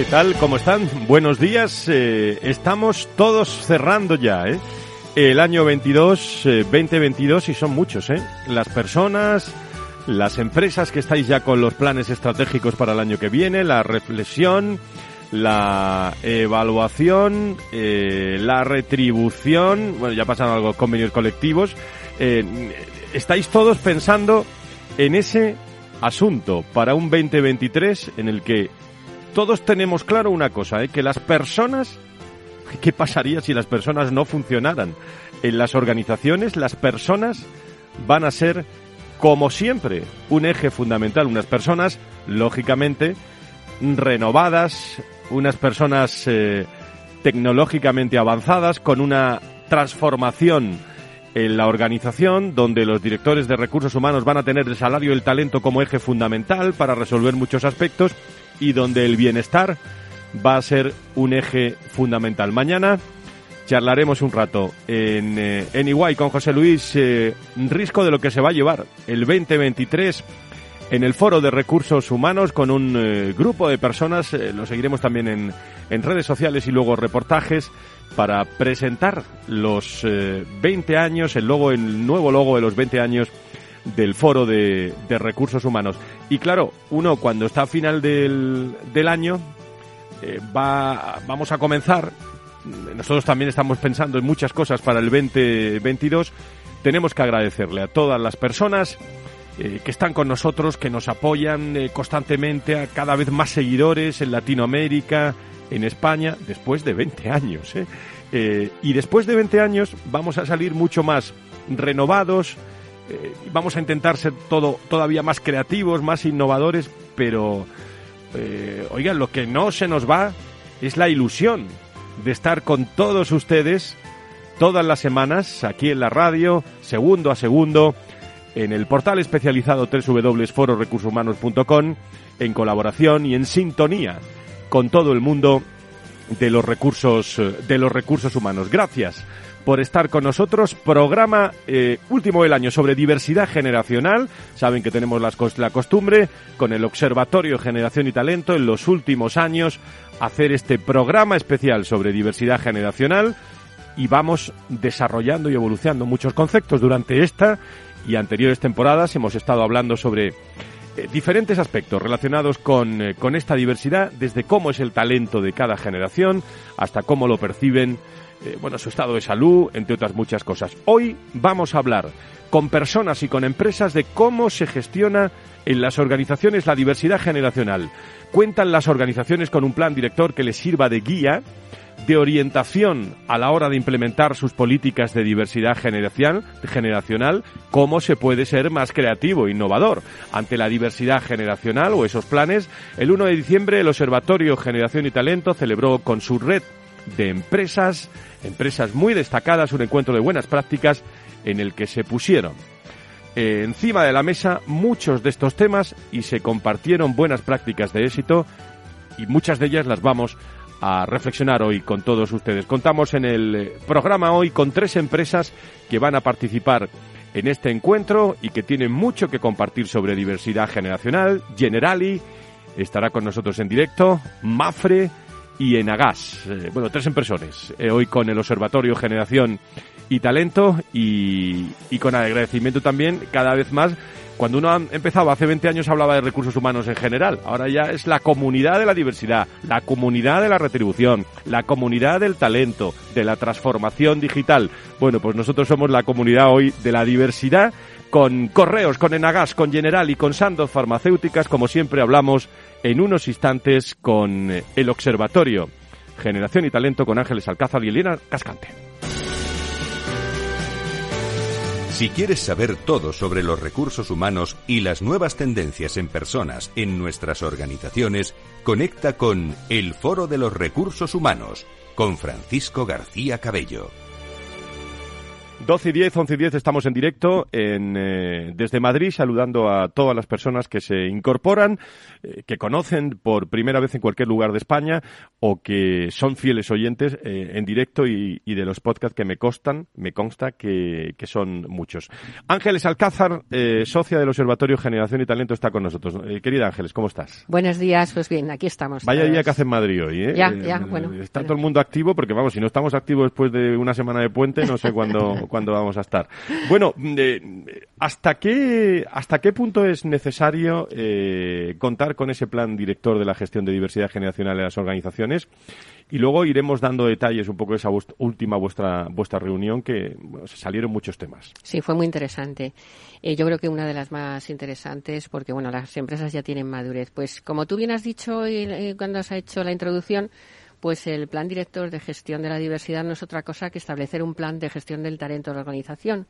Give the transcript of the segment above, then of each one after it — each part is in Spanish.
¿Qué tal? ¿Cómo están? Buenos días. Eh, estamos todos cerrando ya, ¿eh? El año 22, 2022 y son muchos, ¿eh? Las personas, las empresas que estáis ya con los planes estratégicos para el año que viene, la reflexión, la evaluación, eh, la retribución, bueno, ya pasan algo convenios colectivos. Eh, estáis todos pensando en ese asunto para un 2023 en el que todos tenemos claro una cosa, ¿eh? que las personas, ¿qué pasaría si las personas no funcionaran? En las organizaciones las personas van a ser, como siempre, un eje fundamental. Unas personas, lógicamente, renovadas, unas personas eh, tecnológicamente avanzadas, con una transformación en la organización, donde los directores de recursos humanos van a tener el salario y el talento como eje fundamental para resolver muchos aspectos y donde el bienestar va a ser un eje fundamental. Mañana charlaremos un rato en, eh, con José Luis eh, Risco de lo que se va a llevar el 2023 en el Foro de Recursos Humanos con un eh, grupo de personas, eh, lo seguiremos también en, en, redes sociales y luego reportajes para presentar los 20 años, el logo, el nuevo logo de los 20 años del Foro de, Recursos Humanos. Y claro, uno cuando está a final del, del año, eh, va, vamos a comenzar, nosotros también estamos pensando en muchas cosas para el 2022, tenemos que agradecerle a todas las personas eh, que están con nosotros, que nos apoyan eh, constantemente, a cada vez más seguidores en Latinoamérica, en España, después de 20 años. y después de 20 años vamos a salir mucho más renovados, eh, vamos a intentar ser todo todavía más creativos, más innovadores, pero eh, oigan, lo que no se nos va es la ilusión de estar con todos ustedes todas las semanas aquí en la radio, segundo a segundo, en el portal especializado www.fororecursoshumanos.com, en colaboración y en sintonía con todo el mundo de los recursos de los recursos humanos. Gracias por estar con nosotros. Programa eh, último del año sobre diversidad generacional. Saben que tenemos las, la costumbre con el Observatorio Generación y Talento en los últimos años hacer este programa especial sobre diversidad generacional y vamos desarrollando y evolucionando muchos conceptos durante esta y anteriores temporadas. Hemos estado hablando sobre eh, diferentes aspectos relacionados con, eh, con esta diversidad, desde cómo es el talento de cada generación hasta cómo lo perciben eh, bueno, su estado de salud, entre otras muchas cosas. Hoy vamos a hablar con personas y con empresas de cómo se gestiona en las organizaciones la diversidad generacional. Cuentan las organizaciones con un plan director que les sirva de guía, de orientación a la hora de implementar sus políticas de diversidad generacional, cómo se puede ser más creativo e innovador ante la diversidad generacional o esos planes. El 1 de diciembre el Observatorio Generación y Talento celebró con su red de empresas, empresas muy destacadas, un encuentro de buenas prácticas en el que se pusieron eh, encima de la mesa muchos de estos temas y se compartieron buenas prácticas de éxito y muchas de ellas las vamos a reflexionar hoy con todos ustedes. Contamos en el programa hoy con tres empresas que van a participar en este encuentro y que tienen mucho que compartir sobre diversidad generacional. Generali estará con nosotros en directo, Mafre, y en Agas. Eh, bueno, tres empresores. Eh, hoy con el Observatorio Generación y talento y, y con agradecimiento también cada vez más cuando uno ha empezado hace 20 años hablaba de recursos humanos en general. Ahora ya es la comunidad de la diversidad, la comunidad de la retribución, la comunidad del talento, de la transformación digital. Bueno, pues nosotros somos la comunidad hoy de la diversidad con Correos, con Enagas, con General y con Sandoz Farmacéuticas, como siempre hablamos en unos instantes con el Observatorio Generación y Talento con Ángeles Alcázar y Elena Cascante. Si quieres saber todo sobre los recursos humanos y las nuevas tendencias en personas en nuestras organizaciones, conecta con El Foro de los Recursos Humanos con Francisco García Cabello. 12 y 10, 11 y 10 estamos en directo en, eh, desde Madrid saludando a todas las personas que se incorporan, eh, que conocen por primera vez en cualquier lugar de España o que son fieles oyentes eh, en directo y, y, de los podcasts que me constan, me consta que, que son muchos. Ángeles Alcázar, socia del Observatorio Generación y Talento, está con nosotros. querida Ángeles, ¿cómo estás? Buenos días, pues bien, aquí estamos. Vaya día que hace en Madrid hoy, ¿eh? Ya, ya, bueno. Está todo el mundo activo porque, vamos, si no estamos activos después de una semana de puente, no sé cuándo cuándo vamos a estar. Bueno, eh, ¿hasta qué hasta qué punto es necesario eh, contar con ese plan director de la gestión de diversidad generacional en las organizaciones? Y luego iremos dando detalles un poco de esa última vuestra vuestra reunión que salieron muchos temas. Sí, fue muy interesante. Eh, yo creo que una de las más interesantes porque bueno, las empresas ya tienen madurez. Pues como tú bien has dicho eh, cuando has hecho la introducción, pues el plan director de gestión de la diversidad no es otra cosa que establecer un plan de gestión del talento de la organización,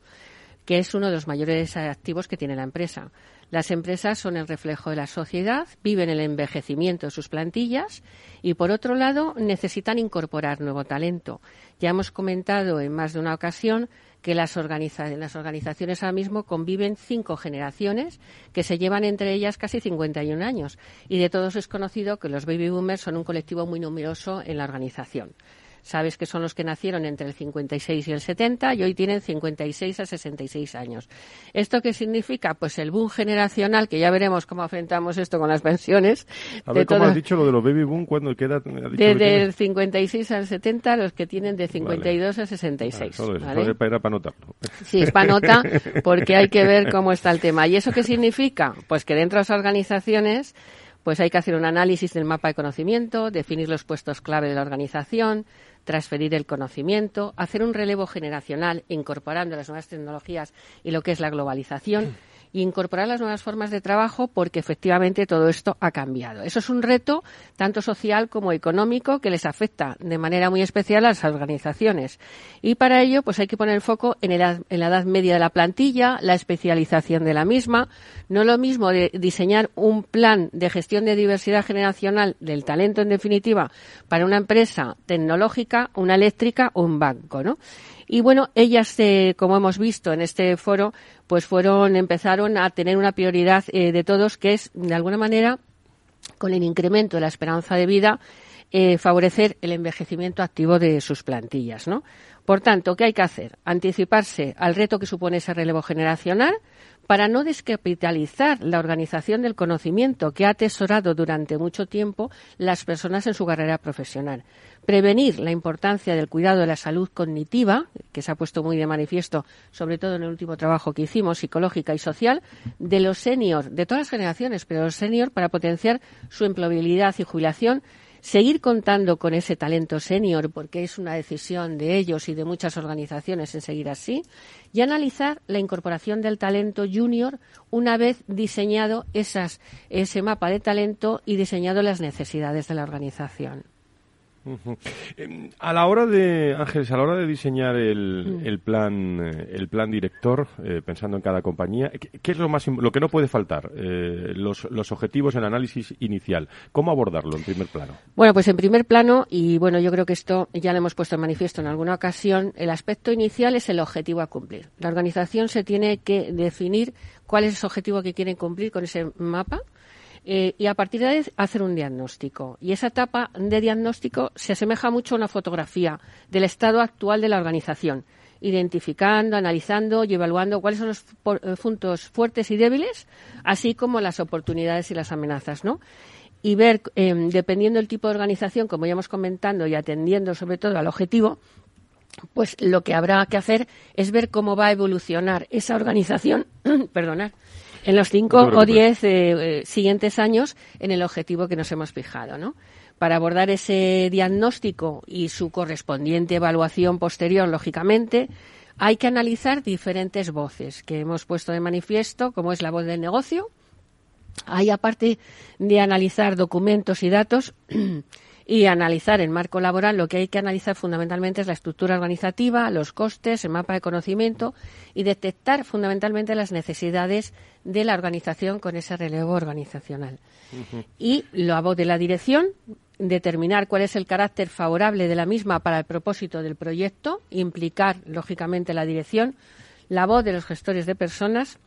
que es uno de los mayores activos que tiene la empresa. Las empresas son el reflejo de la sociedad, viven el envejecimiento de sus plantillas y, por otro lado, necesitan incorporar nuevo talento. Ya hemos comentado en más de una ocasión que las, las organizaciones ahora mismo conviven cinco generaciones que se llevan entre ellas casi 51 años. Y de todos es conocido que los baby boomers son un colectivo muy numeroso en la organización. Sabes que son los que nacieron entre el 56 y el 70 y hoy tienen 56 a 66 años. ¿Esto qué significa? Pues el boom generacional, que ya veremos cómo afrontamos esto con las pensiones. A ver, ¿cómo has dicho lo de los baby boom? ¿Cuándo queda? Desde el 56 al 70, los que tienen de 52 a 66. Ah, ¿vale? Era para anotarlo. Sí, es para nota porque hay que ver cómo está el tema. ¿Y eso qué significa? Pues que dentro de las organizaciones pues hay que hacer un análisis del mapa de conocimiento, definir los puestos clave de la organización, transferir el conocimiento, hacer un relevo generacional incorporando las nuevas tecnologías y lo que es la globalización y incorporar las nuevas formas de trabajo porque efectivamente todo esto ha cambiado. Eso es un reto tanto social como económico que les afecta de manera muy especial a las organizaciones. Y para ello, pues hay que poner el foco en, en la edad media de la plantilla, la especialización de la misma. No lo mismo de diseñar un plan de gestión de diversidad generacional del talento, en definitiva, para una empresa tecnológica, una eléctrica o un banco, ¿no? Y bueno, ellas, eh, como hemos visto en este foro, pues fueron, empezaron a tener una prioridad eh, de todos, que es, de alguna manera, con el incremento de la esperanza de vida, eh, favorecer el envejecimiento activo de sus plantillas, ¿no? Por tanto, ¿qué hay que hacer? Anticiparse al reto que supone ese relevo generacional, para no descapitalizar la organización del conocimiento que ha atesorado durante mucho tiempo las personas en su carrera profesional. Prevenir la importancia del cuidado de la salud cognitiva, que se ha puesto muy de manifiesto, sobre todo en el último trabajo que hicimos, psicológica y social, de los senior, de todas las generaciones, pero los senior, para potenciar su empleabilidad y jubilación seguir contando con ese talento senior, porque es una decisión de ellos y de muchas organizaciones en seguir así, y analizar la incorporación del talento junior una vez diseñado esas, ese mapa de talento y diseñado las necesidades de la organización. Em, a la hora de Ángeles, a la hora de diseñar el, mm. el plan, eh, el plan director, eh, pensando en cada compañía, ¿qué, es lo más lo que no puede faltar? Eh, los, los objetivos, el análisis inicial. ¿Cómo abordarlo en primer plano? Bueno, pues en primer plano y bueno, yo creo que esto ya lo hemos puesto en manifiesto en alguna ocasión. El aspecto inicial es el objetivo a cumplir. La organización se tiene que definir cuál es el objetivo que quieren cumplir con ese mapa eh, y a partir de ahí hacer un diagnóstico. Y esa etapa de diagnóstico se asemeja mucho a una fotografía del estado actual de la organización, identificando, analizando y evaluando cuáles son los eh, puntos fuertes y débiles, así como las oportunidades y las amenazas, ¿no? Y ver, em, dependiendo del tipo de organización, como ya hemos comentado, y atendiendo sobre todo al objetivo, pues lo que habrá que hacer es ver cómo va a evolucionar esa organización, perdonad, en los cinco o diez eh, eh, siguientes años en el objetivo que nos hemos fijado, ¿no? Para abordar ese diagnóstico y su correspondiente evaluación posterior, lógicamente, hay que analizar diferentes voces que hemos puesto de manifiesto, como es la voz del negocio. Hay, aparte de analizar documentos y datos, y analizar el marco laboral, lo que hay que analizar fundamentalmente es la estructura organizativa, los costes, el mapa de conocimiento y detectar fundamentalmente las necesidades de la organización con ese relevo organizacional. Y la voz de la dirección, determinar cuál es el carácter favorable de la misma para el propósito del proyecto, implicar, lógicamente, la dirección, la voz de los gestores de personas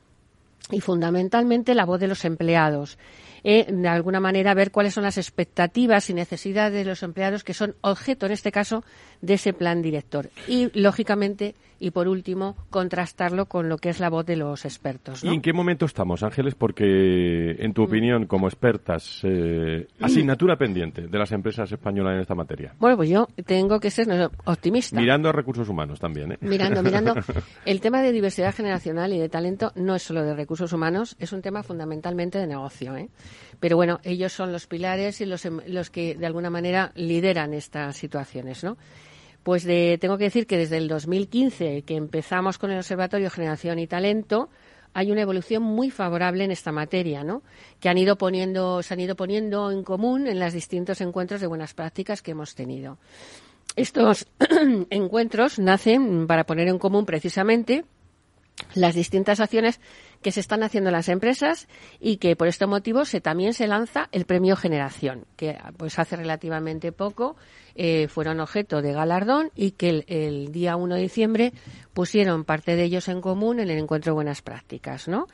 y, fundamentalmente, la voz de los empleados. Eh, de alguna manera ver cuáles son las expectativas y necesidades de los empleados que son objeto, en este caso, de ese plan director. Y, lógicamente, y por último, contrastarlo con lo que es la voz de los expertos. ¿Y en qué momento estamos, Ángeles? Porque, en tu mm. opinión, como expertas, eh, asignatura pendiente de las empresas españolas en esta materia. Bueno, pues yo tengo que ser optimista. Mirando a recursos humanos también, ¿eh? Mirando, mirando. El tema de diversidad generacional y de talento no es solo de recursos humanos, es un tema fundamentalmente de negocio, ¿eh? Pero bueno, ellos son los pilares y los, em, los que de alguna manera lideran estas situaciones, ¿no? Pues tengo que decir que desde el 2015, que empezamos con el Observatorio Generación y Talento, hay una evolución muy favorable en esta materia, ¿no? Que han ido poniendo, se han ido poniendo en común en los distintos encuentros de buenas prácticas que hemos tenido. Estos encuentros nacen para poner en común precisamente las distintas acciones que se están haciendo las empresas y que por este motivo se también se lanza el premio Generación, que pues hace relativamente poco eh, fueron objeto de galardón y que el, día 1 de diciembre pusieron parte de ellos en común en el encuentro de buenas prácticas, ¿no?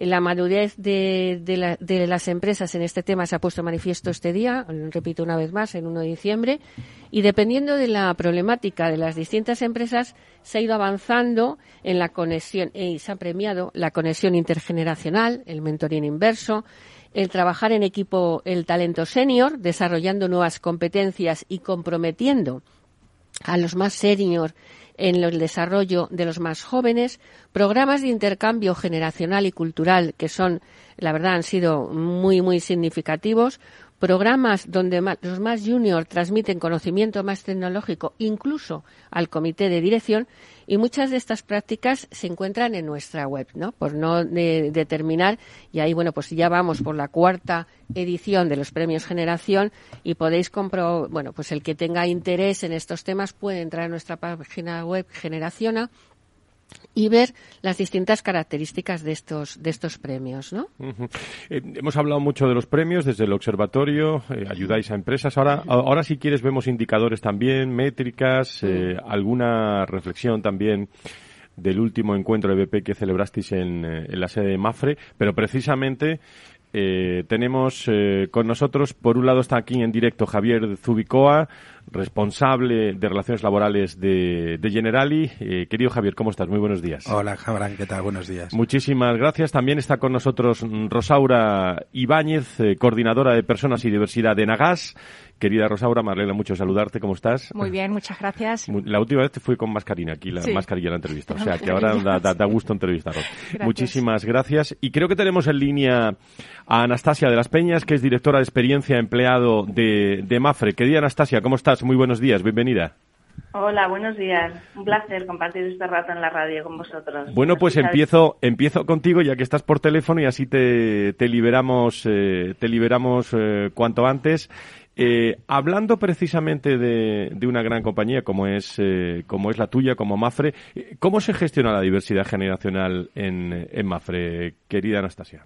La madurez de, las empresas en este tema se ha puesto manifiesto este día, repito una vez más, en 1 de diciembre, y dependiendo de la problemática de las distintas empresas, se ha ido avanzando en la conexión y se ha premiado la conexión intergeneracional, el mentoring inverso, el trabajar en equipo el talento senior, desarrollando nuevas competencias y comprometiendo a los más senior en el desarrollo de los más jóvenes, programas de intercambio generacional y cultural que son, la verdad, han sido muy, muy significativos, programas donde los más junior transmiten conocimiento más tecnológico incluso al comité de dirección y muchas de estas prácticas se encuentran en nuestra web, ¿no? Por no determinar y ahí bueno, pues ya vamos por la cuarta edición de los premios Generación y podéis comprobar, bueno, pues el que tenga interés en estos temas puede entrar a nuestra página web Generaciona y ver las distintas características de estos de estos premios, ¿no? Eh, hemos hablado mucho de los premios desde el observatorio, eh, ayudáis a empresas. Ahora, ahora si quieres vemos indicadores también, métricas, eh, alguna reflexión también del último encuentro de BP que celebrasteis en, en la sede de Mafre, pero precisamente tenemos con nosotros, por un lado está aquí en directo Javier Zubicoa, responsable de relaciones laborales de, Generali. Eh, querido Javier, ¿cómo estás? Muy buenos días. Hola, Javier, ¿qué tal? Buenos días. Muchísimas gracias. También está con nosotros Rosaura Ibáñez, eh, coordinadora de Personas y Diversidad de Nagas. Querida Rosaura, me alegra mucho saludarte. ¿Cómo estás? Muy bien, muchas gracias. La última vez te fui con mascarina aquí, la mascarilla de la entrevista. O sea, que ahora da, gusto entrevistaros. Muchísimas gracias. Y creo que tenemos en línea a Anastasia de las Peñas, que es directora de experiencia empleado de, de Mafre. Querida Anastasia, ¿cómo estás? Muy buenos días, bienvenida. Hola, buenos días. Un placer compartir este rato en la radio con vosotros. Bueno, pues empiezo, empiezo contigo ya que estás por teléfono y así te, te liberamos, eh, te liberamos eh, cuanto antes. Eh, hablando precisamente de, una gran compañía como es, como es la tuya, como Mafre, ¿cómo se gestiona la diversidad generacional en, en Mafre, querida Anastasia?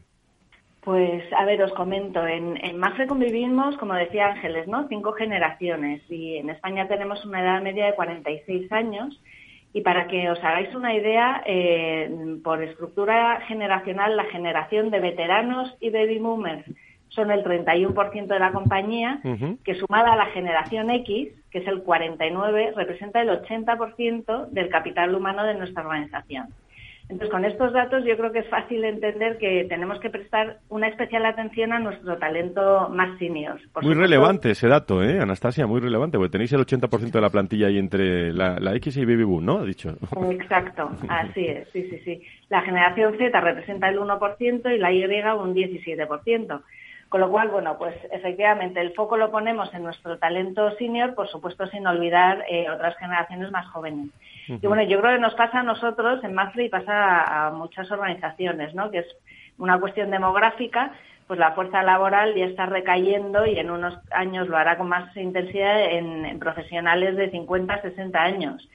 Pues, a ver, os comento. En, en Mafre convivimos, como decía Ángeles, ¿no? Cinco generaciones y en España tenemos una edad media de 46 años. Y para que os hagáis una idea, eh, por estructura generacional, la generación de veteranos y baby boomers son el 31% de la compañía, que sumada a la generación X, que es el 49%, representa el 80% del capital humano de nuestra organización. Entonces, con estos datos yo creo que es fácil entender que tenemos que prestar una especial atención a nuestro talento más senior. muy relevante ese dato, ¿eh, Anastasia? Muy relevante, porque tenéis el 80% de la plantilla ahí entre la, X y Baby Boom, ¿no? Ha dicho. Exacto, así es, sí, sí, sí. La generación Z representa el 1% y la Y un 17%. Con lo cual, bueno, pues efectivamente el foco lo ponemos en nuestro talento senior, por supuesto sin olvidar eh, otras generaciones más jóvenes. Y bueno, yo creo que nos pasa a nosotros en Mafre y pasa a, muchas organizaciones, ¿no? Que es una cuestión demográfica, pues la fuerza laboral ya está recayendo y en unos años lo hará con más intensidad en, profesionales de 50, 60 años.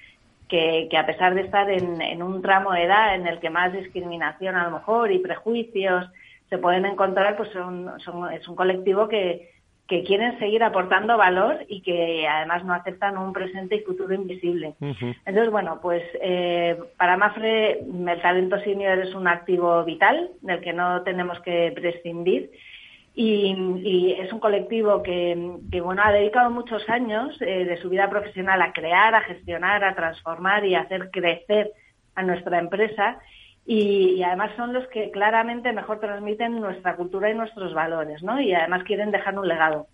Que, a pesar de estar en, en, un tramo de edad en el que más discriminación a lo mejor y prejuicios se pueden encontrar, pues son, es un colectivo que, que quieren seguir aportando valor y que además no aceptan un presente y futuro invisible. Entonces, bueno, pues eh, para Mafre el talento senior es un activo vital del que no tenemos que prescindir y, es un colectivo que, bueno, ha dedicado muchos años eh, de su vida profesional a crear, a gestionar, a transformar y a hacer crecer a nuestra empresa y, además son los que claramente mejor transmiten nuestra cultura y nuestros valores, ¿no? Y además quieren dejar un legado.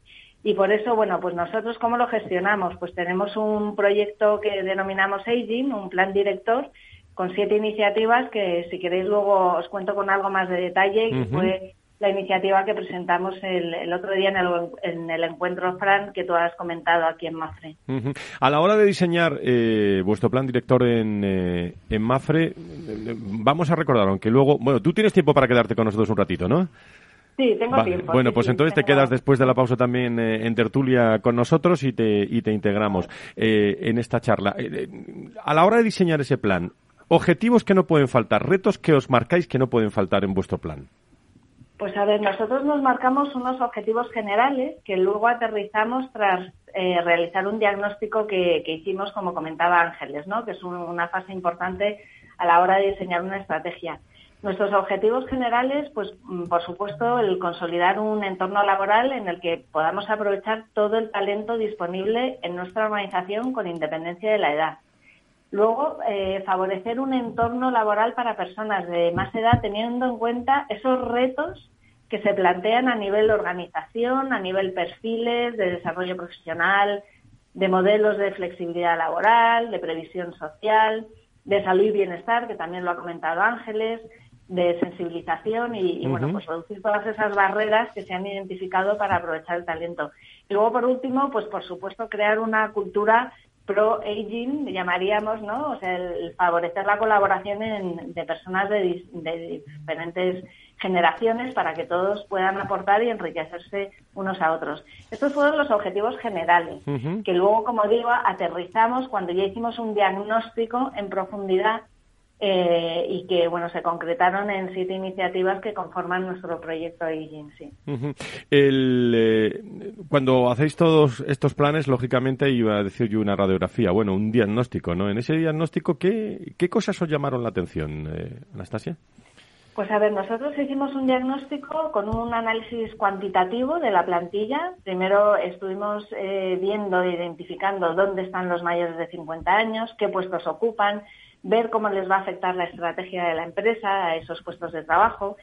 Y por eso, bueno, pues nosotros cómo lo gestionamos? Pues tenemos un proyecto que denominamos Aging, un plan director con siete iniciativas que si queréis luego os cuento con algo más de detalle, que fue la iniciativa que presentamos el, otro día en el, encuentro Fran que tú has comentado aquí en Mafre. A la hora de diseñar eh, vuestro plan director en, eh, en Mafre, eh, vamos a recordar, aunque luego, bueno, tú tienes tiempo para quedarte con nosotros un ratito, ¿no? Sí, tengo tiempo. Bueno, pues entonces te quedas después de la pausa también en tertulia con nosotros y te, y te integramos en esta charla. a la hora de diseñar ese plan, objetivos que no pueden faltar, retos que os marcáis que no pueden faltar en vuestro plan. Pues a ver, nosotros nos marcamos unos objetivos generales que luego aterrizamos tras eh, realizar un diagnóstico que, hicimos, como comentaba Ángeles, ¿no? que es una fase importante a la hora de diseñar una estrategia. Nuestros objetivos generales, pues mm, por supuesto, el consolidar un entorno laboral en el que podamos aprovechar todo el talento disponible en nuestra organización con independencia de la edad. Luego, eh, favorecer un entorno laboral para personas de más edad teniendo en cuenta esos retos que se plantean a nivel de organización, a nivel perfiles, de desarrollo profesional, de modelos de flexibilidad laboral, de previsión social, de salud y bienestar, que también lo ha comentado Ángeles, de sensibilización y, bueno, pues reducir todas esas barreras que se han identificado para aprovechar el talento. Y luego, por último, pues por supuesto, crear una cultura pro-aging, llamaríamos, ¿no? O sea, el favorecer la colaboración de personas de, diferentes generaciones para que todos puedan aportar y enriquecerse unos a otros. Estos fueron los objetivos generales, que luego, como digo, aterrizamos cuando ya hicimos un diagnóstico en profundidad eh, y que bueno se concretaron en siete iniciativas que conforman nuestro proyecto Agency. Eh, cuando hacéis todos estos planes, lógicamente iba a decir yo una radiografía, bueno, un diagnóstico, ¿no? En ese diagnóstico, ¿qué, qué cosas os llamaron la atención, eh, Anastasia? Pues a ver, nosotros hicimos un diagnóstico con un análisis cuantitativo de la plantilla. Primero estuvimos viendo e identificando dónde están los mayores de 50 años, qué puestos ocupan, ver cómo les va a afectar la estrategia de la empresa a esos puestos de trabajo,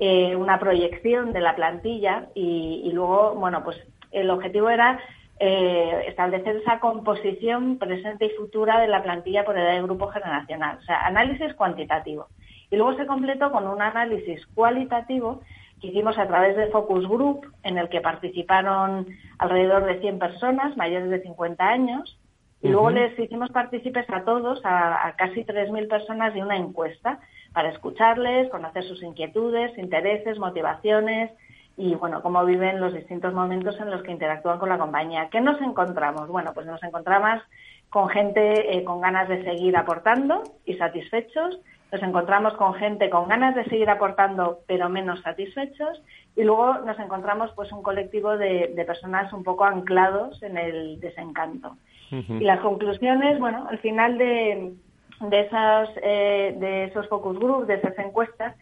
eh, una proyección de la plantilla y, luego, bueno, pues el objetivo era eh, establecer esa composición presente y futura de la plantilla por edad de grupo generacional, o sea, análisis cuantitativo. Y luego se completó con un análisis cualitativo que hicimos a través de Focus Group, en el que participaron alrededor de 100 personas mayores de 50 años, y luego les hicimos partícipes a todos, a, a casi 3.000 personas, de una encuesta para escucharles, conocer sus inquietudes, intereses, motivaciones y, bueno, cómo viven los distintos momentos en los que interactúan con la compañía. ¿Qué nos encontramos? Bueno, pues nos encontramos con gente eh, con ganas de seguir aportando y satisfechos, nos encontramos con gente con ganas de seguir aportando pero menos satisfechos y luego nos encontramos pues un colectivo de personas un poco anclados en el desencanto. Y las conclusiones, bueno, al final de, de, esas, eh, de esos focus groups, de esas encuestas,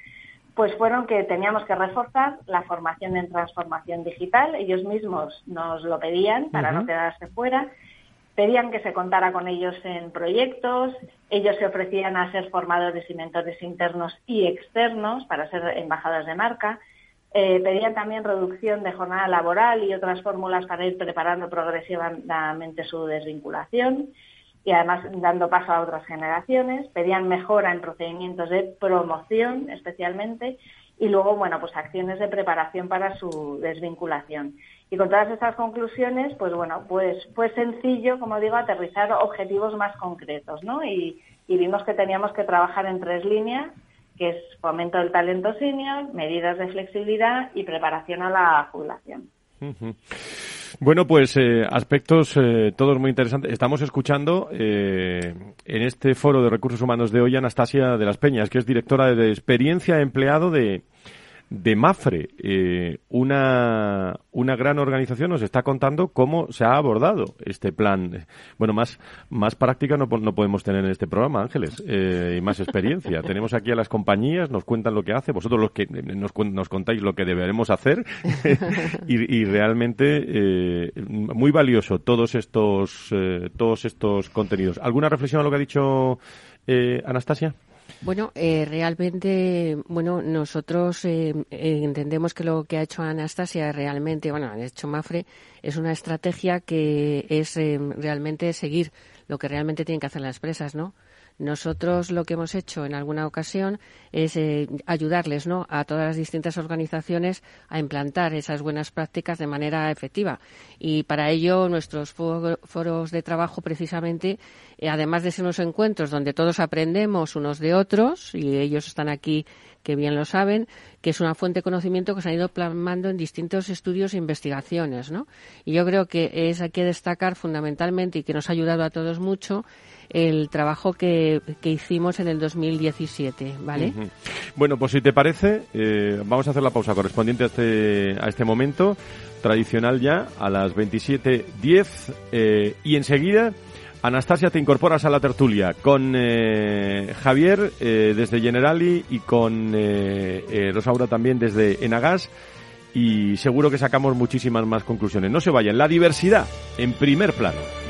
pues fueron que teníamos que reforzar la formación en transformación digital. Ellos mismos nos lo pedían para no quedarse fuera. Pedían que se contara con ellos en proyectos, ellos se ofrecían a ser formadores y mentores internos y externos para ser embajadores de marca, eh, pedían también reducción de jornada laboral y otras fórmulas para ir preparando progresivamente su desvinculación y además dando paso a otras generaciones. Pedían mejora en procedimientos de promoción especialmente y luego, bueno, pues acciones de preparación para su desvinculación. Y con todas estas conclusiones, pues bueno, pues fue sencillo, como digo, aterrizar objetivos más concretos, ¿no? Y, vimos que teníamos que trabajar en tres líneas que es fomento del talento senior, medidas de flexibilidad y preparación a la jubilación. Bueno, pues eh, aspectos eh, todos muy interesantes. Estamos escuchando eh, en este foro de recursos humanos de hoy Anastasia de las Peñas, que es directora de experiencia empleado de, de Mafre, eh, una, una gran organización, nos está contando cómo se ha abordado este plan. Bueno, más, más práctica no, no podemos tener en este programa, Ángeles, eh, y más experiencia. Tenemos aquí a las compañías, nos cuentan lo que hace, vosotros los que nos, nos contáis lo que deberemos hacer, y, y, realmente eh, muy valioso todos estos, eh, todos estos contenidos. ¿Alguna reflexión a lo que ha dicho eh, Anastasia? Bueno, eh, realmente, bueno, nosotros eh, eh, entendemos que lo que ha hecho Anastasia realmente, bueno, ha hecho Mafre, es una estrategia que es realmente seguir lo que realmente tienen que hacer las empresas, ¿no? Nosotros lo que hemos hecho en alguna ocasión es eh, ayudarles ¿no? a todas las distintas organizaciones a implantar esas buenas prácticas de manera efectiva. Y para ello nuestros foros de trabajo precisamente, eh, además de ser unos encuentros donde todos aprendemos unos de otros, y ellos están aquí que bien lo saben, que es una fuente de conocimiento que se ha ido plasmando en distintos estudios e investigaciones, ¿no? Y yo creo que es hay que destacar fundamentalmente y que nos ha ayudado a todos mucho el trabajo que, hicimos en el 2017, ¿vale? Bueno, pues si te parece, eh, vamos a hacer la pausa correspondiente a este, a este momento, tradicional ya, a las 27.10, eh, y enseguida... Anastasia, te incorporas a la tertulia con eh, Javier eh, desde Generali y con Rosaura también desde Enagas y seguro que sacamos muchísimas más conclusiones. No se vayan, la diversidad en primer plano.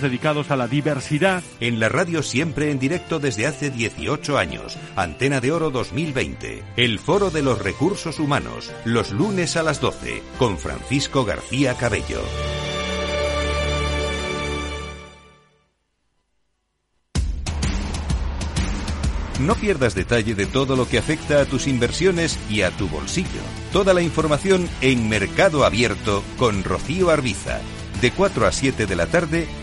dedicados a la diversidad. En la radio siempre en directo desde hace 18 años. Antena de Oro 2020. El Foro de los Recursos Humanos. Los lunes a las 12. Con Francisco García Cabello. No pierdas detalle de todo lo que afecta a tus inversiones y a tu bolsillo. Toda la información en Mercado Abierto con Rocío Arbiza, de 4 a 7 de la tarde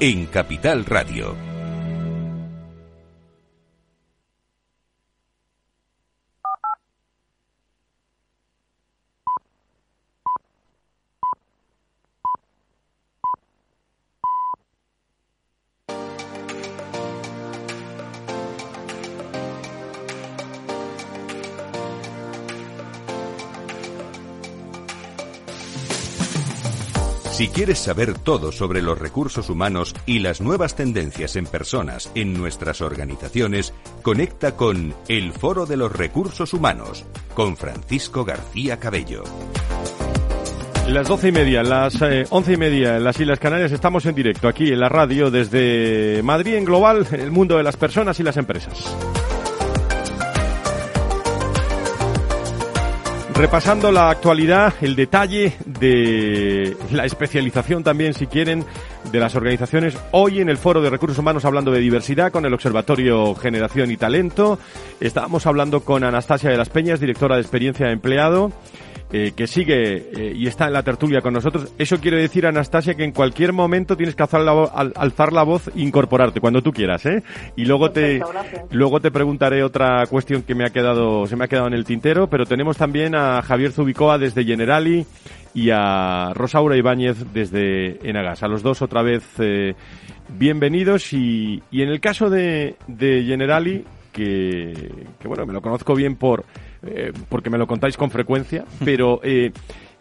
en Capital Radio. Si quieres saber todo sobre los recursos humanos y las nuevas tendencias en personas en nuestras organizaciones, conecta con El Foro de los Recursos Humanos con Francisco García Cabello. Las doce y media, las eh, once y media en las Islas Canarias estamos en directo aquí en la radio desde Madrid en global, el mundo de las personas y las empresas. Repasando la actualidad, el detalle de la especialización también, si quieren, de las organizaciones. Hoy en el Foro de Recursos Humanos hablando de diversidad con el Observatorio Generación y Talento. Estábamos hablando con Anastasia de las Peñas, directora de Experiencia de Empleado. Eh, que sigue eh, y está en la tertulia con nosotros. Eso quiere decir, Anastasia, que en cualquier momento tienes que alzar la, voz, alzar la voz e incorporarte, cuando tú quieras, ¿eh? Y luego te, luego te preguntaré otra cuestión que me ha quedado, se me ha quedado en el tintero, pero tenemos también a Javier Zubicoa desde Generali y a Rosaura Ibáñez desde Enagas. A los dos otra vez eh, bienvenidos y, y en el caso de, de Generali, que, que bueno, me lo conozco bien por eh, porque me lo contáis con frecuencia, pero eh,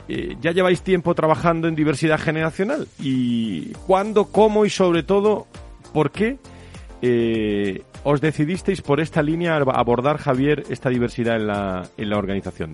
eh, ya lleváis tiempo trabajando en diversidad generacional. ¿Y cuándo, cómo y sobre todo, por qué os decidisteis por esta línea abordar, Javier, esta diversidad en la, en la organización?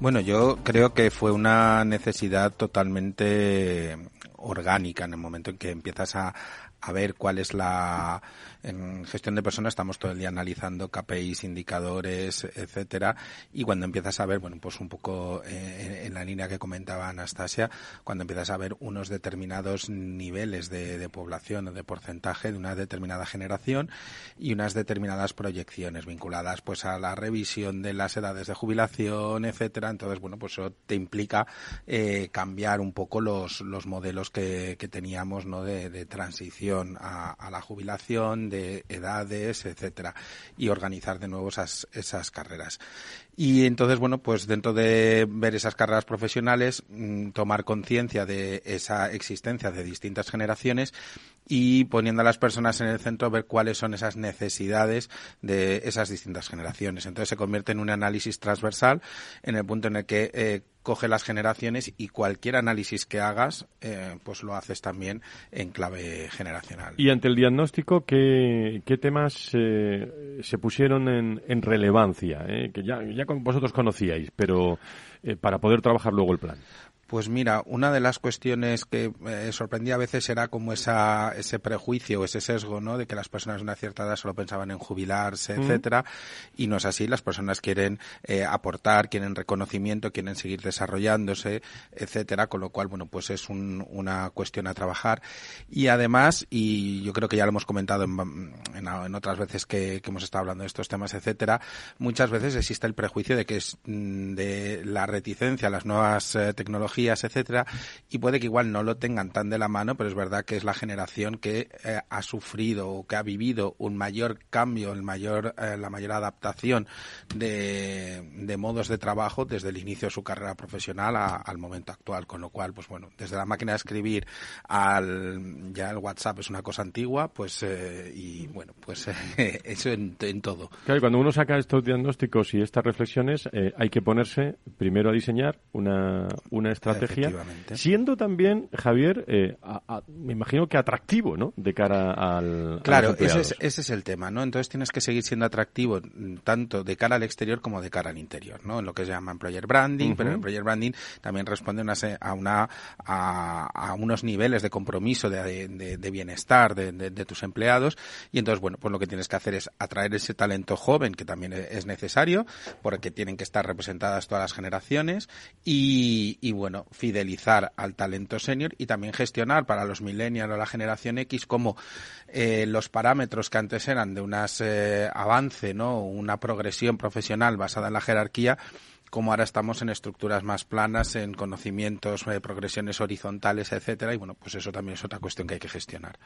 Bueno, yo creo que fue una necesidad totalmente orgánica en el momento en que empiezas a, a ver cuál es la en gestión de personas estamos todo el día analizando KPIs, indicadores, etcétera, y cuando empiezas a ver, bueno, pues un poco eh, en la línea que comentaba Anastasia, cuando empiezas a ver unos determinados niveles de, población o de porcentaje de una determinada generación y unas determinadas proyecciones vinculadas pues a la revisión de las edades de jubilación, etcétera, entonces bueno, pues eso te implica eh, cambiar un poco los, los modelos que, que teníamos, ¿no? De, de transición a la jubilación, de edades, etcétera, y organizar de nuevo esas, esas carreras. Y entonces, bueno, pues dentro de ver esas carreras profesionales, mm, tomar conciencia de esa existencia de distintas generaciones y poniendo a las personas en el centro ver cuáles son esas necesidades de esas distintas generaciones. Entonces se convierte en un análisis transversal en el punto en el que eh, coge las generaciones y cualquier análisis que hagas, eh, pues lo haces también en clave generacional. Y ante el diagnóstico, ¿qué, qué temas eh, se pusieron en, relevancia? Eh? Que ya vosotros conocíais, pero eh, para poder trabajar luego el plan. Pues mira, una de las cuestiones que me sorprendía a veces era como esa, ese prejuicio, ese sesgo, ¿no? De que las personas de una cierta edad solo pensaban en jubilarse, etcétera, y no es así. Las personas quieren eh, aportar, quieren reconocimiento, quieren seguir desarrollándose, etcétera, con lo cual, bueno, pues es un, una cuestión a trabajar. Y además, y yo creo que ya lo hemos comentado en, en, otras veces que, que, hemos estado hablando de estos temas, etcétera, muchas veces existe el prejuicio de que es mm, de la reticencia a las nuevas eh, tecnologías etcétera, y puede que igual no lo tengan tan de la mano, pero es verdad que es la generación que eh, ha sufrido o que ha vivido un mayor cambio, el mayor, eh, la mayor adaptación de, de, modos de trabajo desde el inicio de su carrera profesional al momento actual, con lo cual, pues bueno, desde la máquina de escribir al ya el WhatsApp es una cosa antigua, pues eh, y bueno, pues eso en, todo. Cuando uno saca estos diagnósticos y estas reflexiones, hay que ponerse primero a diseñar una, una estrategia, siendo también, Javier, eh, me imagino que atractivo, ¿no? De cara al. Claro, ese, es, ese es el tema, ¿no? Entonces tienes que seguir siendo atractivo mm, tanto de cara al exterior como de cara al interior, ¿no? En lo que se llama employer branding, pero el employer branding también responde una, a, una, a, unos niveles de compromiso, de, de, bienestar de, de, tus empleados. Y entonces, bueno, pues lo que tienes que hacer es atraer ese talento joven que también e, es necesario, porque tienen que estar representadas todas las generaciones y, y bueno, fidelizar al talento senior y también gestionar para los millennials o la generación X como eh, los parámetros que antes eran de un eh, avance, ¿no? Una progresión profesional basada en la jerarquía como ahora estamos en estructuras más planas, en conocimientos, eh, progresiones horizontales, etcétera, y bueno, pues eso también es otra cuestión que hay que gestionar.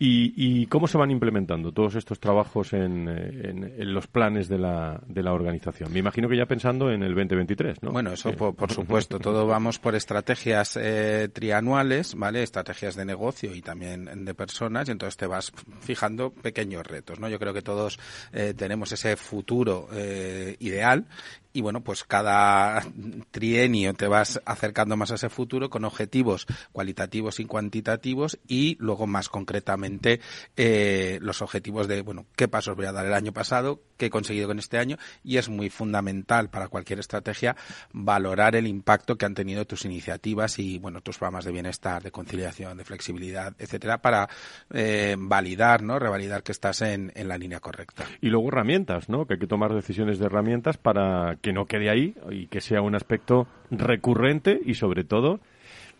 ¿Y, cómo se van implementando todos estos trabajos en, en, los planes de la, de la organización? Me imagino que ya pensando en el 2023, ¿no? Bueno, eso por, supuesto, todo vamos por estrategias eh, trianuales, ¿vale? Estrategias de negocio y también de personas, y entonces te vas fijando pequeños retos, ¿no? Yo creo que todos eh, tenemos ese futuro eh, ideal y bueno, pues cada trienio te vas acercando más a ese futuro con objetivos cualitativos y cuantitativos y luego más concretamente eh, los objetivos de, bueno, qué pasos voy a dar el año pasado, qué he conseguido con este año y es muy fundamental para cualquier estrategia valorar el impacto que han tenido tus iniciativas y, bueno, tus programas de bienestar, de conciliación, de flexibilidad, etcétera, para eh, validar, ¿no? Revalidar que estás en, en la línea correcta. Y luego herramientas, ¿no? Que hay que tomar decisiones de herramientas para que no quede ahí y que sea un aspecto recurrente y sobre todo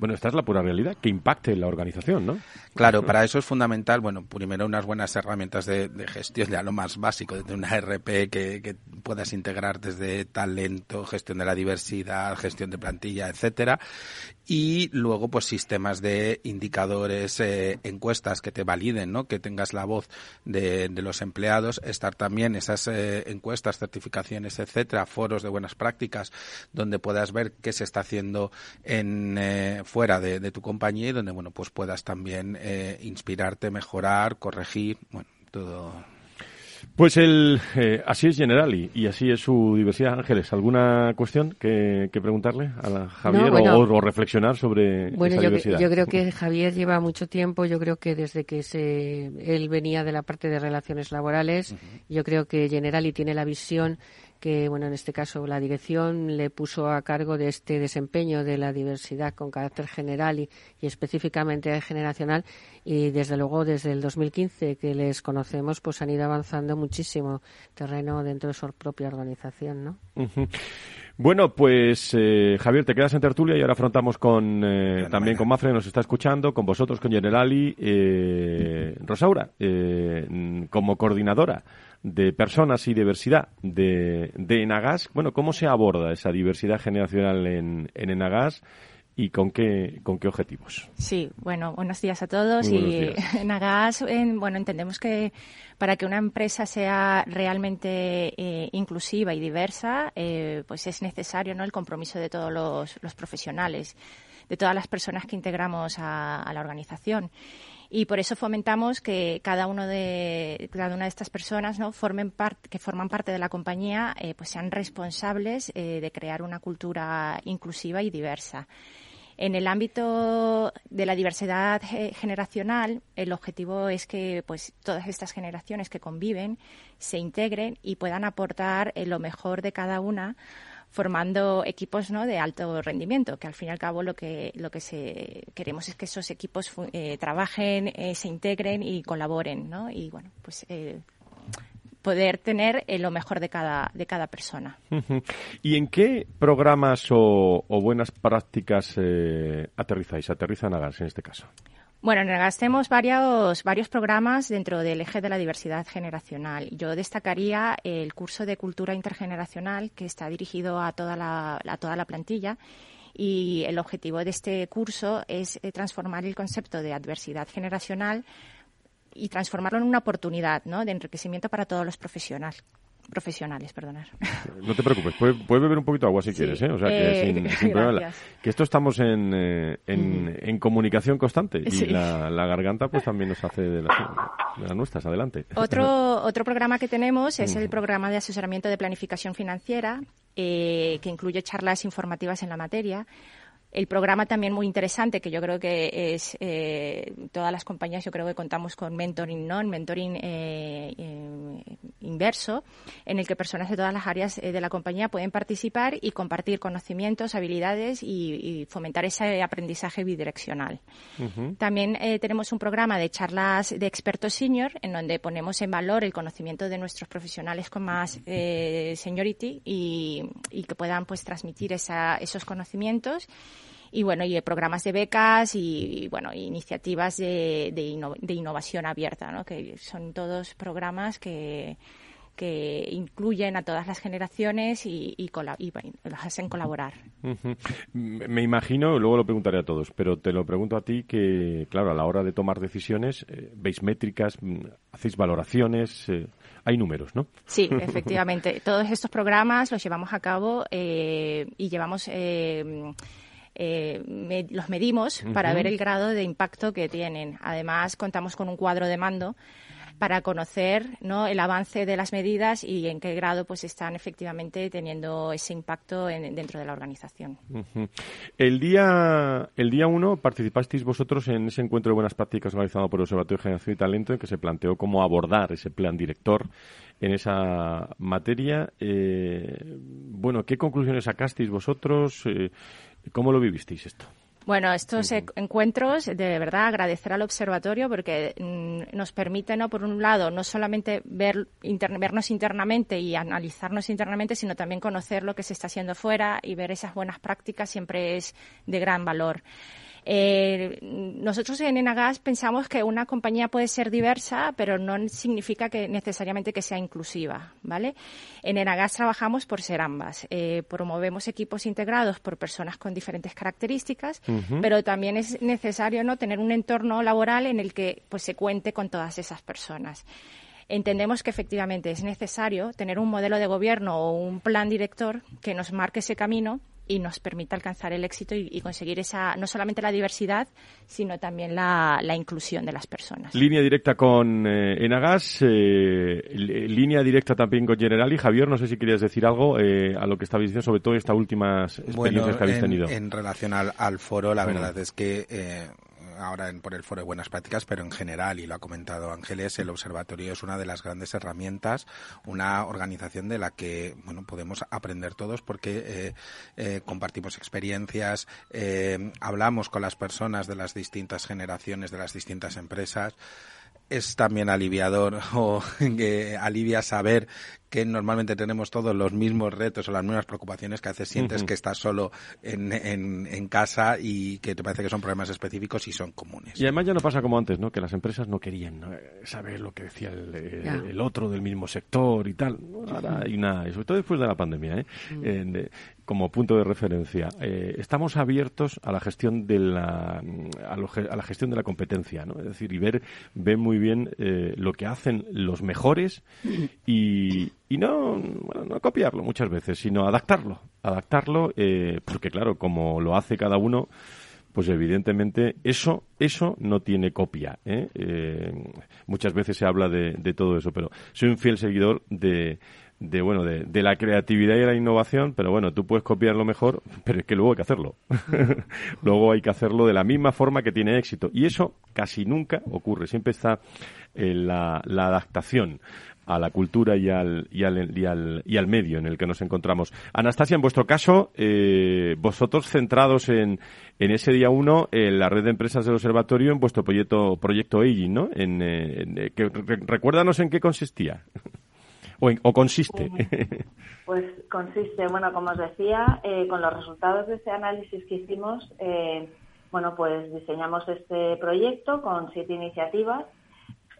bueno, esta es la pura realidad, que impacte en la organización, ¿no? Claro, para eso es fundamental, bueno, primero unas buenas herramientas de, gestión, ya lo más básico, desde una RP que, que, puedas integrar desde talento, gestión de la diversidad, gestión de plantilla, etcétera, y luego pues sistemas de indicadores, eh, encuestas que te validen, ¿no? Que tengas la voz de, de los empleados, estar también esas eh, encuestas, certificaciones, etcétera, foros de buenas prácticas donde puedas ver qué se está haciendo en eh, fuera de, de, tu compañía y donde bueno pues puedas también eh, inspirarte, mejorar, corregir, bueno todo pues el, eh, así es Generali y así es su diversidad. Ángeles, ¿alguna cuestión que, preguntarle a Javier o, reflexionar sobre bueno, esa yo, diversidad? yo creo que Javier lleva mucho tiempo, yo creo que desde que se, él venía de la parte de relaciones laborales, yo creo que Generali tiene la visión que, bueno, en este caso la dirección le puso a cargo de este desempeño de la diversidad con carácter general y, específicamente generacional y desde luego desde el 2015 que les conocemos pues han ido avanzando muchísimo terreno dentro de su propia organización, ¿no? Bueno, pues eh, Javier, te quedas en tertulia y ahora afrontamos con eh, también con Mafre, nos está escuchando, con vosotros, con Generali, eh, Rosaura, eh, como coordinadora de personas y diversidad de, de Enagas. Bueno, ¿cómo se aborda esa diversidad generacional en, en Enagas? y con qué con qué objetivos. Sí, bueno, buenos días a todos y en Agas, bueno, entendemos que para que una empresa sea realmente eh, inclusiva y diversa, eh, pues es necesario, ¿no? El compromiso de todos los, los profesionales, de todas las personas que integramos a, a la organización y por eso fomentamos que cada uno de cada una de estas personas que forman parte de la compañía eh, pues sean responsables eh, de crear una cultura inclusiva y diversa. En el ámbito de la diversidad eh, generacional, el objetivo es que pues, todas estas generaciones que conviven se integren y puedan aportar lo mejor de cada una formando equipos ¿no? de alto rendimiento, que al fin y al cabo lo que, lo que se, queremos es que esos equipos eh, trabajen, eh, se integren y colaboren, ¿no? Y bueno, pues eh, poder tener lo mejor de cada, de cada persona. ¿Y en qué programas o, buenas prácticas aterrizáis? Aterrizan a GAS en este caso. Bueno, gastemos varios, varios programas dentro del eje de la diversidad generacional. Yo destacaría el curso de cultura intergeneracional que está dirigido a toda la, toda la plantilla y el objetivo de este curso es eh, transformar el concepto de adversidad generacional y transformarlo en una oportunidad ¿no? de enriquecimiento para todos los profesionales profesionales, perdonar. No te preocupes, puedes, beber un poquito de agua si quieres, ¿eh? O sea, que eh, sin, problema. Que esto estamos en, eh, en, comunicación constante y la, garganta pues también nos hace de, las nuestras. Adelante. Otro, otro programa que tenemos es el programa de asesoramiento de planificación financiera, que incluye charlas informativas en la materia. El programa también muy interesante, que yo creo que es eh, todas las compañías, yo creo que contamos con mentoring, ¿no? mentoring eh, eh, inverso, en el que personas de todas las áreas de la compañía pueden participar y compartir conocimientos, habilidades y, fomentar ese aprendizaje bidireccional. También tenemos un programa de charlas de expertos senior, en donde ponemos en valor el conocimiento de nuestros profesionales con más seniority y, que puedan pues transmitir esos conocimientos y bueno, y programas de becas y, bueno, iniciativas de, de, innovación abierta, ¿no? que son todos programas que, que incluyen a todas las generaciones y, y, las hacen colaborar. Me imagino, luego lo preguntaré a todos, pero te lo pregunto a ti que, claro, a la hora de tomar decisiones, eh, veis métricas, mm, hacéis valoraciones, eh, hay números, ¿no? Sí, efectivamente. Todos estos programas los llevamos a cabo eh, y llevamos eh, los medimos para ver el grado de impacto que tienen. Además, contamos con un cuadro de mando para conocer ¿no? el avance de las medidas y en qué grado pues están efectivamente teniendo ese impacto dentro de la organización. El día el día uno participasteis vosotros en ese encuentro de buenas prácticas organizado por el Observatorio de Generación y Talento en que se planteó cómo abordar ese plan director en esa materia. Eh, bueno, ¿qué conclusiones sacasteis vosotros? Eh, ¿Cómo lo vivisteis esto? Bueno, estos encuentros, de verdad, agradecer al observatorio porque mm, nos permite, ¿no? por un lado, no solamente ver, vernos internamente y analizarnos internamente, sino también conocer lo que se está haciendo fuera y ver esas buenas prácticas siempre es de gran valor. Eh, nosotros en Enagas pensamos que una compañía puede ser diversa, pero no significa que necesariamente que sea inclusiva, ¿vale? En Enagas trabajamos por ser ambas. Eh, promovemos equipos integrados por personas con diferentes características, pero también es necesario no tener un entorno laboral en el que pues se cuente con todas esas personas entendemos que efectivamente es necesario tener un modelo de gobierno o un plan director que nos marque ese camino y nos permita alcanzar el éxito y, conseguir esa no solamente la diversidad, sino también la, inclusión de las personas. Línea directa con eh, Enagas, eh, línea directa también con Generali. Javier, no sé si querías decir algo eh, a lo que estabais diciendo, sobre todo estas últimas experiencias que habéis tenido. En relación al, foro, la verdad es que ahora en, por el foro de buenas prácticas, pero en general, y lo ha comentado Ángeles, el observatorio es una de las grandes herramientas, una organización de la que bueno podemos aprender todos porque eh, eh, compartimos experiencias, eh, hablamos con las personas de las distintas generaciones, de las distintas empresas es también aliviador o que alivia saber que normalmente tenemos todos los mismos retos o las mismas preocupaciones que haces sientes que estás solo en, en, casa y que te parece que son problemas específicos y son comunes. Y además ya no pasa como antes, ¿no? Que las empresas no querían saber lo que decía el, otro del mismo sector y tal. Ahora hay una, sobre todo después de la pandemia, ¿eh? Como punto de referencia. Eh, estamos abiertos a la gestión de la a, la gestión de la competencia, ¿no? Es decir, y ver, ver muy bien eh, lo que hacen los mejores y, y no, no copiarlo muchas veces, sino adaptarlo, adaptarlo, eh, porque claro, como lo hace cada uno, pues evidentemente eso, eso no tiene copia. muchas veces se habla de, de, todo eso, pero soy un fiel seguidor de, de bueno de, de, la creatividad y la innovación, pero bueno, tú puedes copiarlo mejor, pero es que luego hay que hacerlo. luego hay que hacerlo de la misma forma que tiene éxito. Y eso casi nunca ocurre, siempre está en la, la adaptación a la cultura y al, y al, y al, y al medio en el que nos encontramos. Anastasia, en vuestro caso, eh, vosotros centrados en, en ese día uno, en la red de empresas del observatorio, en vuestro proyecto, proyecto Aging, ¿no? En, eh, que, recuérdanos en qué consistía. o, o consiste. Pues consiste, bueno, como os decía, eh, con los resultados de ese análisis que hicimos, bueno, pues diseñamos este proyecto con siete iniciativas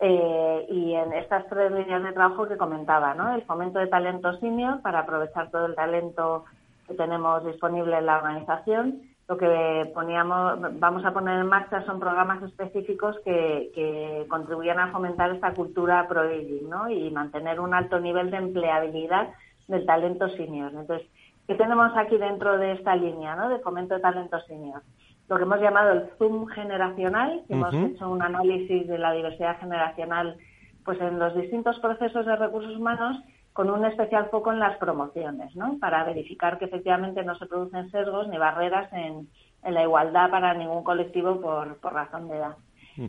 eh, y en estas tres líneas de trabajo que comentaba, ¿no? El fomento de talento senior para aprovechar todo el talento que tenemos disponible en la organización. Lo que poníamos, vamos a poner en marcha son programas específicos que, que contribuyan a fomentar esta cultura pro ¿no? Y mantener un alto nivel de empleabilidad del talento senior. Entonces, ¿qué tenemos aquí dentro de esta línea, ¿no? De fomento de talento senior? lo que hemos llamado el Zoom generacional, hemos hecho un análisis de la diversidad generacional pues en los distintos procesos de recursos humanos con un especial foco en las promociones, ¿no? Para verificar que efectivamente no se producen sesgos ni barreras en, la igualdad para ningún colectivo por, razón de edad.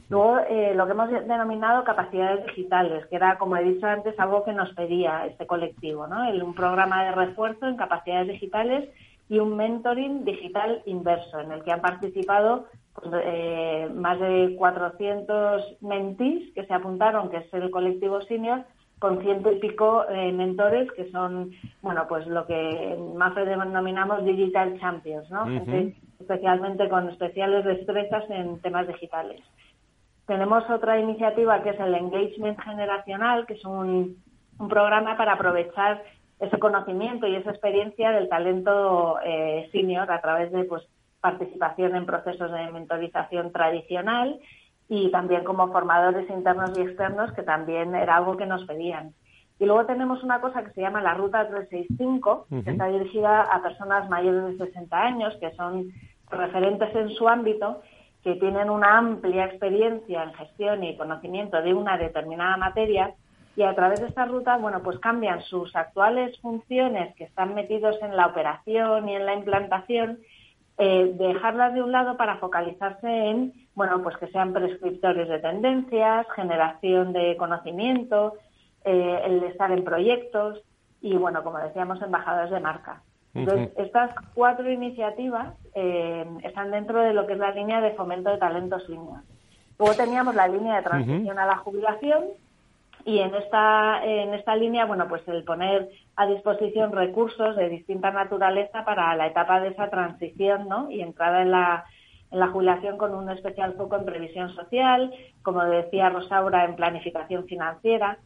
Luego, eh, lo que hemos denominado capacidades digitales, que era, como he dicho antes, algo que nos pedía este colectivo, ¿no? El, un programa de refuerzo en capacidades digitales y un mentoring digital inverso, en el que han participado pues, eh, más de 400 mentis que se apuntaron, que es el colectivo senior, con ciento y pico eh, mentores que son, bueno, pues lo que más denominamos digital champions, ¿no? especialmente con especiales destrezas en temas digitales. Tenemos otra iniciativa que es el engagement generacional, que es un un programa para aprovechar ese conocimiento y esa experiencia del talento eh, senior a través de pues participación en procesos de mentorización tradicional y también como formadores internos y externos, que también era algo que nos pedían. Y luego tenemos una cosa que se llama la Ruta 365, que está dirigida a personas mayores de 60 años, que son referentes en su ámbito, que tienen una amplia experiencia en gestión y conocimiento de una determinada materia y a través de esta ruta, bueno, pues cambian sus actuales funciones que están metidos en la operación y en la implantación, eh, dejarlas de un lado para focalizarse en, bueno, pues que sean prescriptores de tendencias, generación de conocimiento, eh, el estar en proyectos y, bueno, como decíamos, embajadores de marca. Entonces, estas cuatro iniciativas eh, están dentro de lo que es la línea de fomento de talentos líneas. Luego teníamos la línea de transición a la jubilación, y en esta, en esta línea, bueno, pues el poner a disposición recursos de distinta naturaleza para la etapa de esa transición, ¿no? Y entrada en la, en la jubilación con un especial foco en previsión social, como decía Rosaura, en planificación financiera.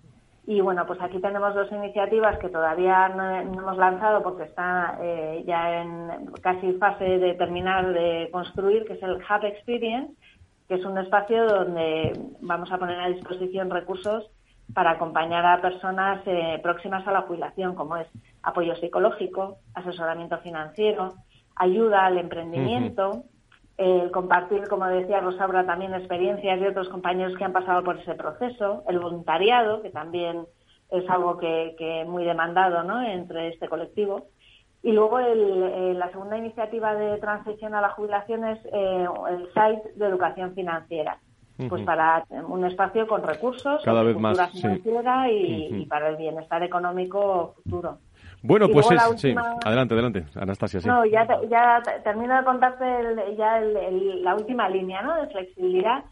Y bueno, pues aquí tenemos dos iniciativas que todavía no, hemos lanzado porque está eh, ya en casi fase de terminar de construir, que es el Hub Experience, que es un espacio donde vamos a poner a disposición recursos para acompañar a personas eh, próximas a la jubilación, como es apoyo psicológico, asesoramiento financiero, ayuda al emprendimiento, el compartir, como decía Rosaura, también experiencias de otros compañeros que han pasado por ese proceso, el voluntariado, que también es algo que, que muy demandado ¿no? entre este colectivo. Y luego eh, la segunda iniciativa de transición a la jubilación es eh, el site de educación financiera pues para un espacio con recursos, cada vez más financiera y, para el bienestar económico futuro. Bueno, pues es, sí. Adelante, adelante, Anastasia. Sí. No, ya, ya termino de contarte ya la última línea ¿no? de flexibilidad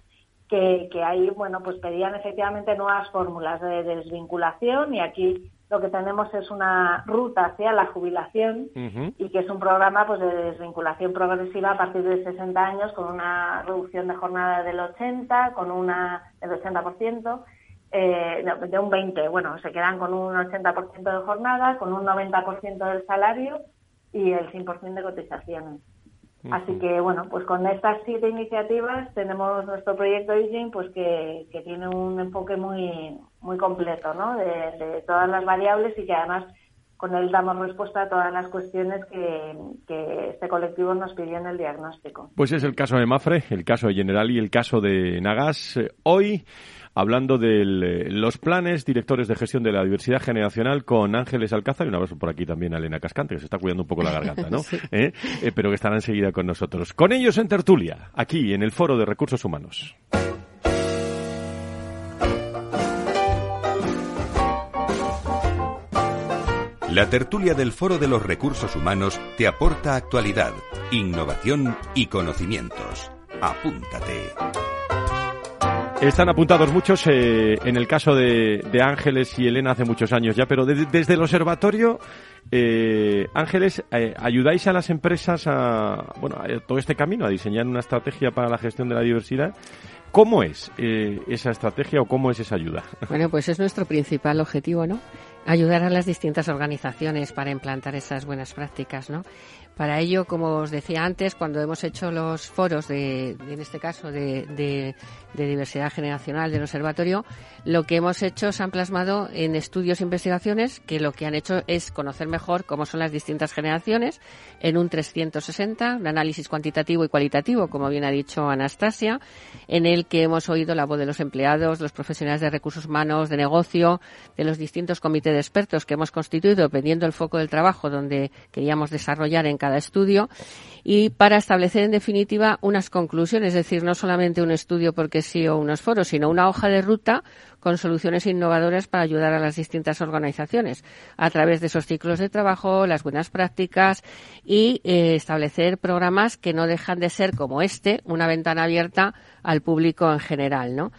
que, que ahí, bueno, pues pedían efectivamente nuevas fórmulas de desvinculación y aquí lo que tenemos es una ruta hacia la jubilación y que es un programa pues de desvinculación progresiva a partir de 60 años con una reducción de jornada del 80, con una del 80%, eh, de un 20, bueno, se quedan con un 80% de jornada, con un 90% del salario y el 100% de cotizaciones. Así que, bueno, pues con estas siete iniciativas tenemos nuestro proyecto Aging, pues que, que tiene un enfoque muy, muy completo, ¿no? De, todas las variables y que además con él damos respuesta a todas las cuestiones que, que, este colectivo nos pidió en el diagnóstico. Pues es el caso de Mafre, el caso de General y el caso de Nagas. Eh, hoy hablando de eh, los planes directores de gestión de la diversidad generacional con Ángeles Alcázar y un abrazo por aquí también a Elena Cascante, que se está cuidando un poco la garganta, ¿no? ¿Eh? Eh, pero que estará enseguida con nosotros. Con ellos en tertulia, aquí en el Foro de Recursos Humanos. La tertulia del Foro de los Recursos Humanos te aporta actualidad, innovación y conocimientos. Apúntate. Están apuntados muchos, eh, en el caso de, Ángeles y Elena hace muchos años ya, pero desde el observatorio, eh, Ángeles, eh, ¿ayudáis a las empresas a, bueno, a todo este camino, a diseñar una estrategia para la gestión de la diversidad? ¿Cómo es esa estrategia o cómo es esa ayuda? Bueno, pues es nuestro principal objetivo, ¿no? Ayudar a las distintas organizaciones para implantar esas buenas prácticas, ¿no? Para ello, como os decía antes, cuando hemos hecho los foros de, en este caso, de, diversidad generacional del observatorio, lo que hemos hecho se han plasmado en estudios e investigaciones que lo que han hecho es conocer mejor cómo son las distintas generaciones en un 360, un análisis cuantitativo y cualitativo, como bien ha dicho Anastasia, en el que hemos oído la voz de los empleados, los profesionales de recursos humanos, de negocio, de los distintos comités de expertos que hemos constituido, dependiendo del foco del trabajo donde queríamos desarrollar en cada estudio y para establecer en definitiva unas conclusiones, es decir, no solamente un estudio porque sí o unos foros, sino una hoja de ruta con soluciones innovadoras para ayudar a las distintas organizaciones a través de esos ciclos de trabajo, las buenas prácticas y eh, establecer programas que no dejan de ser como este, una ventana abierta al público en general, ¿no?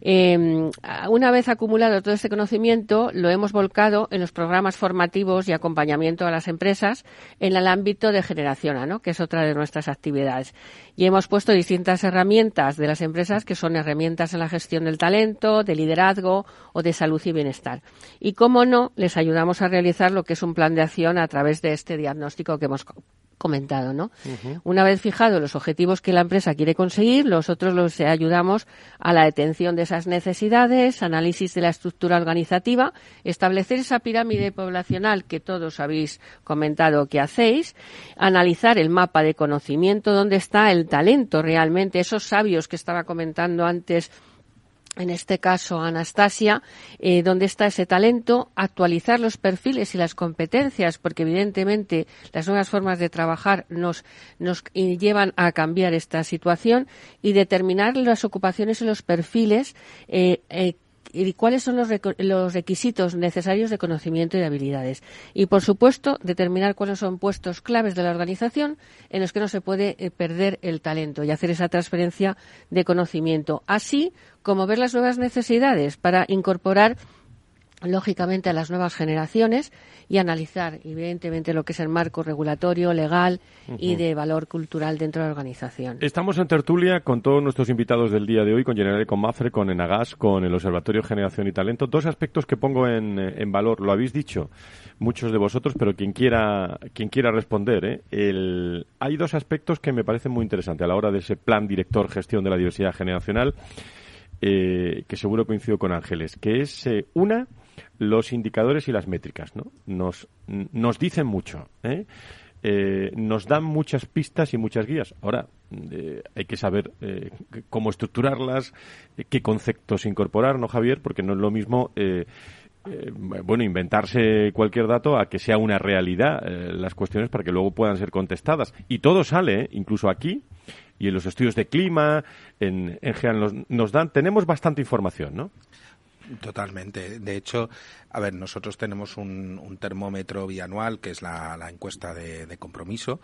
Eh, una vez acumulado todo este conocimiento, lo hemos volcado en los programas formativos y acompañamiento a las empresas en el ámbito de generación, ¿no? que es otra de nuestras actividades. Y hemos puesto distintas herramientas de las empresas que son herramientas en la gestión del talento, de liderazgo o de salud y bienestar. Y, cómo no, les ayudamos a realizar lo que es un plan de acción a través de este diagnóstico que hemos comentado, ¿no? Una vez fijados los objetivos que la empresa quiere conseguir, nosotros los ayudamos a la detención de esas necesidades, análisis de la estructura organizativa, establecer esa pirámide poblacional que todos habéis comentado que hacéis, analizar el mapa de conocimiento donde está el talento realmente, esos sabios que estaba comentando antes en este caso Anastasia, eh, dónde está ese talento, actualizar los perfiles y las competencias, porque evidentemente las nuevas formas de trabajar nos, nos llevan a cambiar esta situación y determinar las ocupaciones y los perfiles eh, eh, y cuáles son los, los, requisitos necesarios de conocimiento y de habilidades. Y, por supuesto, determinar cuáles son puestos claves de la organización en los que no se puede eh, perder el talento y hacer esa transferencia de conocimiento. Así como ver las nuevas necesidades para incorporar lógicamente a las nuevas generaciones y analizar evidentemente lo que es el marco regulatorio, legal y de valor cultural dentro de la organización. Estamos en tertulia con todos nuestros invitados del día de hoy, con General, con Mafre, con Enagas, con el Observatorio Generación y Talento. Dos aspectos que pongo en, en valor, lo habéis dicho muchos de vosotros, pero quien quiera, quien quiera responder, ¿eh? el, hay dos aspectos que me parecen muy interesantes a la hora de ese plan director gestión de la diversidad generacional. Eh, que seguro coincido con Ángeles, que es eh, una, los indicadores y las métricas, ¿no? Nos, nos dicen mucho, ¿eh? Eh, nos dan muchas pistas y muchas guías. Ahora, eh, hay que saber cómo estructurarlas, qué conceptos incorporar, ¿no, Javier? Porque no es lo mismo, bueno, inventarse cualquier dato a que sea una realidad las cuestiones para que luego puedan ser contestadas. Y todo sale, incluso aquí, y en los estudios de clima, en, en general, nos dan, tenemos bastante información, ¿no? Totalmente. De hecho, a ver, nosotros tenemos un, un termómetro bianual que es la, la encuesta de, compromiso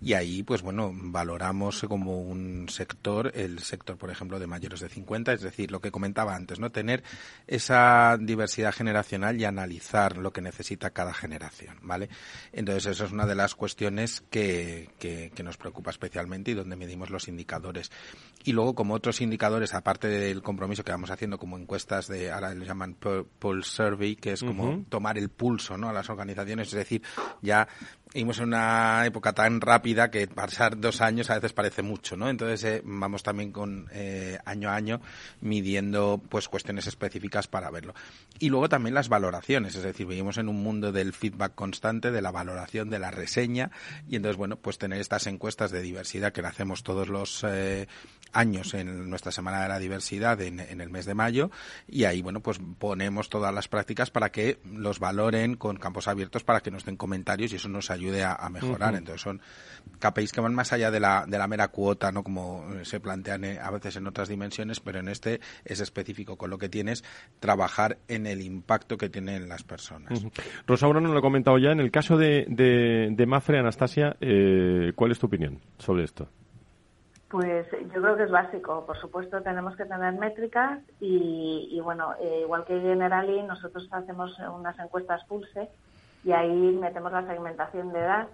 y ahí, pues bueno, valoramos como un sector, el sector, por ejemplo, de mayores de 50, es decir, lo que comentaba antes, ¿no? Tener esa diversidad generacional y analizar lo que necesita cada generación, ¿vale? Entonces, eso es una de las cuestiones que, que nos preocupa especialmente y donde medimos los indicadores. Y luego, como otros indicadores, aparte del compromiso que vamos haciendo como encuestas de, ahora le llaman Pulse Survey, que es como uh -huh. tomar el pulso, ¿no? A las organizaciones, es decir, ya vivimos en una época tan rápida que pasar dos años a veces parece mucho, ¿no? Entonces eh, vamos también con eh, año a año midiendo pues cuestiones específicas para verlo. Y luego también las valoraciones, es decir, vivimos en un mundo del feedback constante, de la valoración, de la reseña y entonces bueno, pues tener estas encuestas de diversidad que hacemos todos los eh, años en nuestra Semana de la Diversidad en, en, el mes de mayo y ahí, bueno, pues ponemos todas las prácticas para que los valoren con campos abiertos para que nos den comentarios y eso nos ayude a, a mejorar. Uh -huh. Entonces son KPIs que van más allá de la, de la mera cuota, ¿no? Como se plantean a veces en otras dimensiones, pero en este es específico con lo que tienes trabajar en el impacto que tienen las personas. Uh -huh. Rosaura nos lo ha comentado ya. En el caso de, de, de Mafre, Anastasia, eh, ¿cuál es tu opinión sobre esto? Pues yo creo que es básico. Por supuesto, tenemos que tener métricas y, y bueno, eh, igual que Generali, nosotros hacemos unas encuestas Pulse y ahí metemos la segmentación de edad.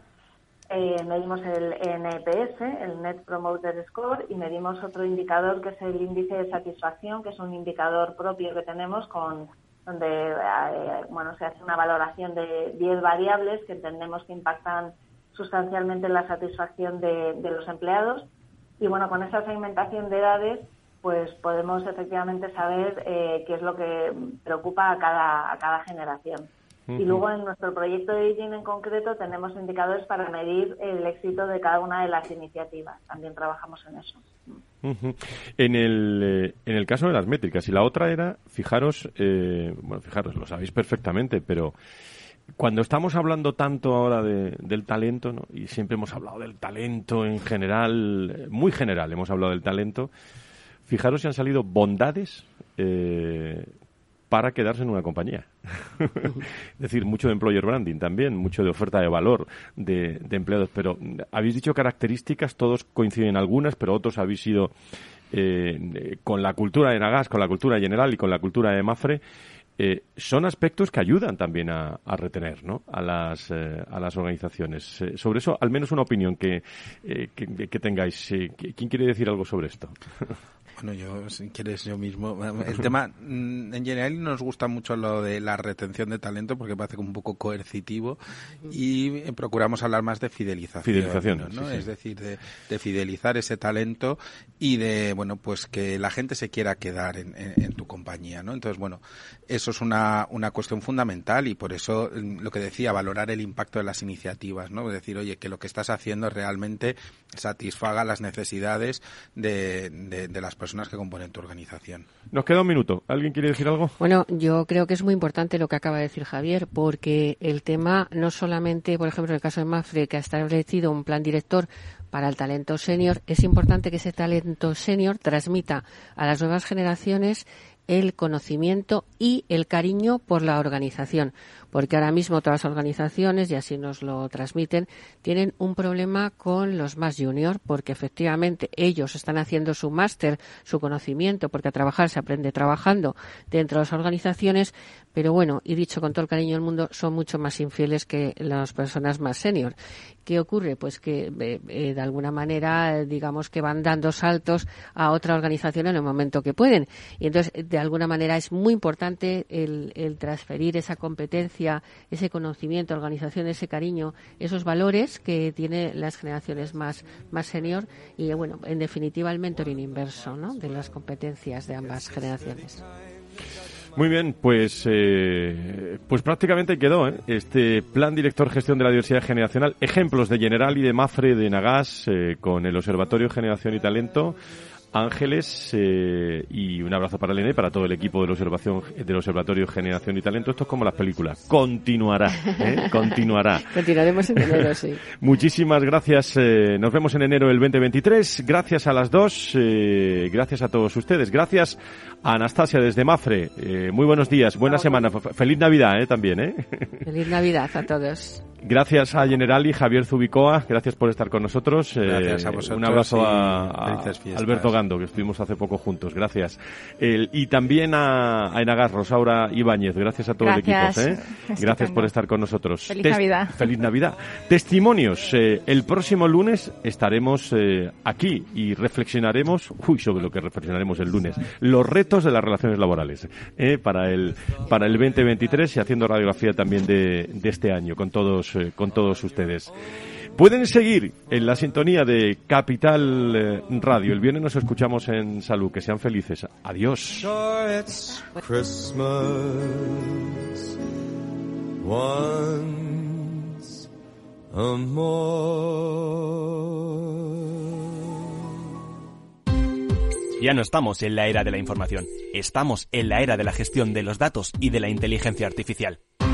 Eh, medimos el NPS, el Net Promoter Score, y medimos otro indicador que es el índice de satisfacción, que es un indicador propio que tenemos con donde eh, bueno se hace una valoración de 10 variables que entendemos que impactan sustancialmente en la satisfacción de, de los empleados y bueno, con esa segmentación de edades, pues podemos efectivamente saber eh, qué es lo que preocupa a cada, a cada generación. Uh -huh. Y luego en nuestro proyecto de Aging en concreto tenemos indicadores para medir el éxito de cada una de las iniciativas. También trabajamos en eso. Uh -huh. en, el, eh, en el caso de las métricas, y la otra era, fijaros, eh, bueno, fijaros, lo sabéis perfectamente, pero cuando estamos hablando tanto ahora de, del talento, ¿no? y siempre hemos hablado del talento en general, muy general hemos hablado del talento, fijaros si han salido bondades eh, para quedarse en una compañía. es decir, mucho de employer branding también, mucho de oferta de valor de, empleados. Pero habéis dicho características, todos coinciden en algunas, pero otros habéis ido eh, con la cultura de Nagas, con la cultura general y con la cultura de Mafre, eh, son aspectos que ayudan también a, retener ¿no? a, las, eh, a las organizaciones. Eh, sobre eso, al menos una opinión que, que tengáis. ¿Quién quiere decir algo sobre esto? Bueno, yo, si quieres, yo mismo. El tema, mm, en general nos gusta mucho lo de la retención de talento porque parece un poco coercitivo y eh, procuramos hablar más de fidelización. Fidelización, ¿no? Es decir, de, fidelizar ese talento y de, bueno, pues que la gente se quiera quedar en, tu compañía, ¿no? Entonces, bueno, eso es una, una cuestión fundamental y por eso mm, lo que decía, valorar el impacto de las iniciativas, ¿no? Es decir, oye, que lo que estás haciendo realmente satisfaga las necesidades de, de las personas que componen tu organización. Nos queda un minuto. ¿Alguien quiere decir algo? Bueno, yo creo que es muy importante lo que acaba de decir Javier, porque el tema no solamente, por ejemplo, en el caso de Mafre, que ha establecido un plan director para el talento senior, es importante que ese talento senior transmita a las nuevas generaciones el conocimiento y el cariño por la organización porque ahora mismo todas las organizaciones, y así nos lo transmiten, tienen un problema con los más junior, porque efectivamente ellos están haciendo su máster, su conocimiento, porque a trabajar se aprende trabajando dentro de las organizaciones, pero bueno, y dicho con todo el cariño del mundo, son mucho más infieles que las personas más senior. ¿Qué ocurre? Pues que eh, eh, de alguna manera, digamos que van dando saltos a otra organización en el momento que pueden. Y entonces, de alguna manera, es muy importante el, el transferir esa competencia ese conocimiento, organización, ese cariño, esos valores que tiene las generaciones más, más senior y, bueno, en definitiva, el mentoring inverso ¿no? de las competencias de ambas generaciones. Muy bien, pues eh, pues prácticamente quedó ¿eh? este plan director gestión de la diversidad generacional, ejemplos de General y de Mafre de Nagas eh, con el Observatorio Generación y Talento. Ángeles eh, y un abrazo para Elena y para todo el equipo del, observación, del Observatorio Generación y Talento. Esto es como las películas. Continuará, ¿eh? continuará. Continuaremos en enero, sí. Muchísimas gracias. Eh, nos vemos en enero del 2023. Gracias a las dos. Eh, gracias a todos ustedes. Gracias a Anastasia desde Mafre. Eh, muy buenos días. Buena semana. Feliz Navidad también. ¿eh? Feliz Navidad a todos. Gracias a Generali, Javier Zubicoa, gracias por estar con nosotros. Gracias a eh, vosotros. Un abrazo a, Alberto Gando, que estuvimos hace poco juntos. Gracias. y también a, a Enagas, Rosaura Ibáñez. Gracias a todo el equipo. ¿eh? Gracias por estar con nosotros. Feliz Navidad. Feliz Navidad. Testimonios. Eh, el próximo lunes estaremos aquí y reflexionaremos, uy, sobre lo que reflexionaremos el lunes, los retos de las relaciones laborales para, el, para el 2023 y haciendo radiografía también de, de este año con todos eh, con todos ustedes. Pueden seguir en la sintonía de Capital eh, Radio. El viernes nos escuchamos en salud. Que sean felices. Adiós. Ya no estamos en la era de la información, estamos en la era de la gestión de los datos y de la inteligencia artificial.